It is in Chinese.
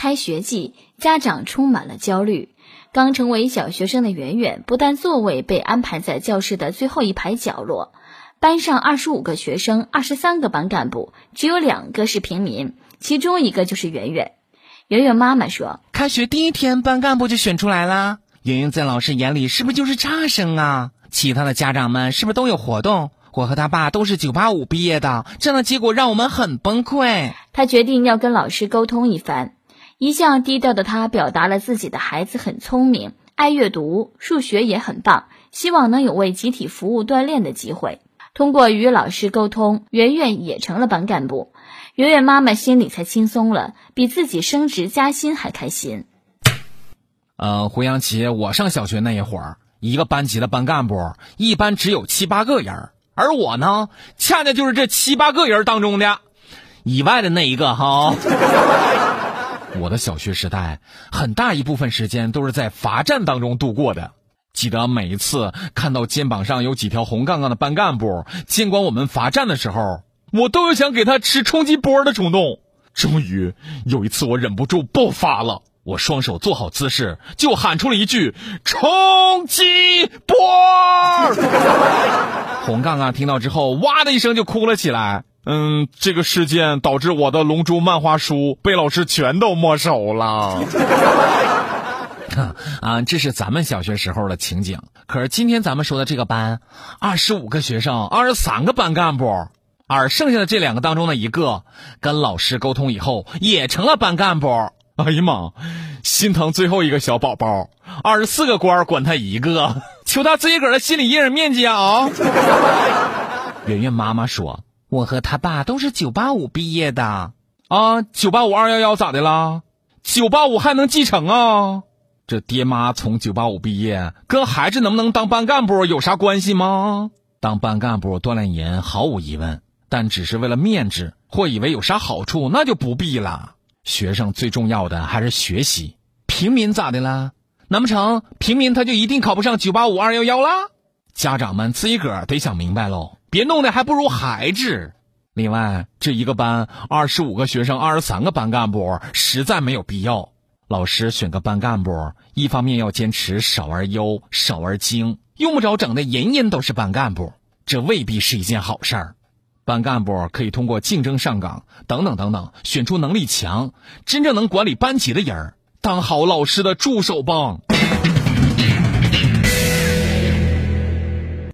开学季，家长充满了焦虑。刚成为小学生的圆圆，不但座位被安排在教室的最后一排角落，班上二十五个学生，二十三个班干部，只有两个是平民，其中一个就是圆圆。圆圆妈妈说：“开学第一天，班干部就选出来了。圆圆在老师眼里是不是就是差生啊？其他的家长们是不是都有活动？我和他爸都是九八五毕业的，这样的结果让我们很崩溃。”他决定要跟老师沟通一番。一向低调的他表达了自己的孩子很聪明，爱阅读，数学也很棒，希望能有为集体服务锻炼的机会。通过与老师沟通，圆圆也成了班干部。圆圆妈妈心里才轻松了，比自己升职加薪还开心。呃，回想起我上小学那一会儿，一个班级的班干部一般只有七八个人，而我呢，恰恰就是这七八个人当中的以外的那一个哈。我的小学时代，很大一部分时间都是在罚站当中度过的。记得每一次看到肩膀上有几条红杠杠的班干部监管我们罚站的时候，我都有想给他吃冲击波的冲动。终于有一次，我忍不住爆发了，我双手做好姿势，就喊出了一句“冲击波”。红杠杠听到之后，哇的一声就哭了起来。嗯，这个事件导致我的《龙珠》漫画书被老师全都没收了。啊，这是咱们小学时候的情景。可是今天咱们说的这个班，二十五个学生，二十三个班干部，而剩下的这两个当中的一个，跟老师沟通以后也成了班干部。哎呀妈，心疼最后一个小宝宝，二十四个官管他一个，求他自己个儿的心理阴影面积啊！圆圆妈妈说。我和他爸都是九八五毕业的啊，九八五二幺幺咋的啦？九八五还能继承啊？这爹妈从九八五毕业，跟孩子能不能当班干部有啥关系吗？当班干部锻炼人毫无疑问，但只是为了面子或以为有啥好处，那就不必了。学生最重要的还是学习。平民咋的啦？难不成平民他就一定考不上九八五二幺幺啦？家长们自己个儿得想明白喽。别弄得还不如孩子。另外，这一个班二十五个学生，二十三个班干部，实在没有必要。老师选个班干部，一方面要坚持少而优、少而精，用不着整的人人都是班干部，这未必是一件好事儿。班干部可以通过竞争上岗等等等等，选出能力强、真正能管理班级的人，当好老师的助手帮。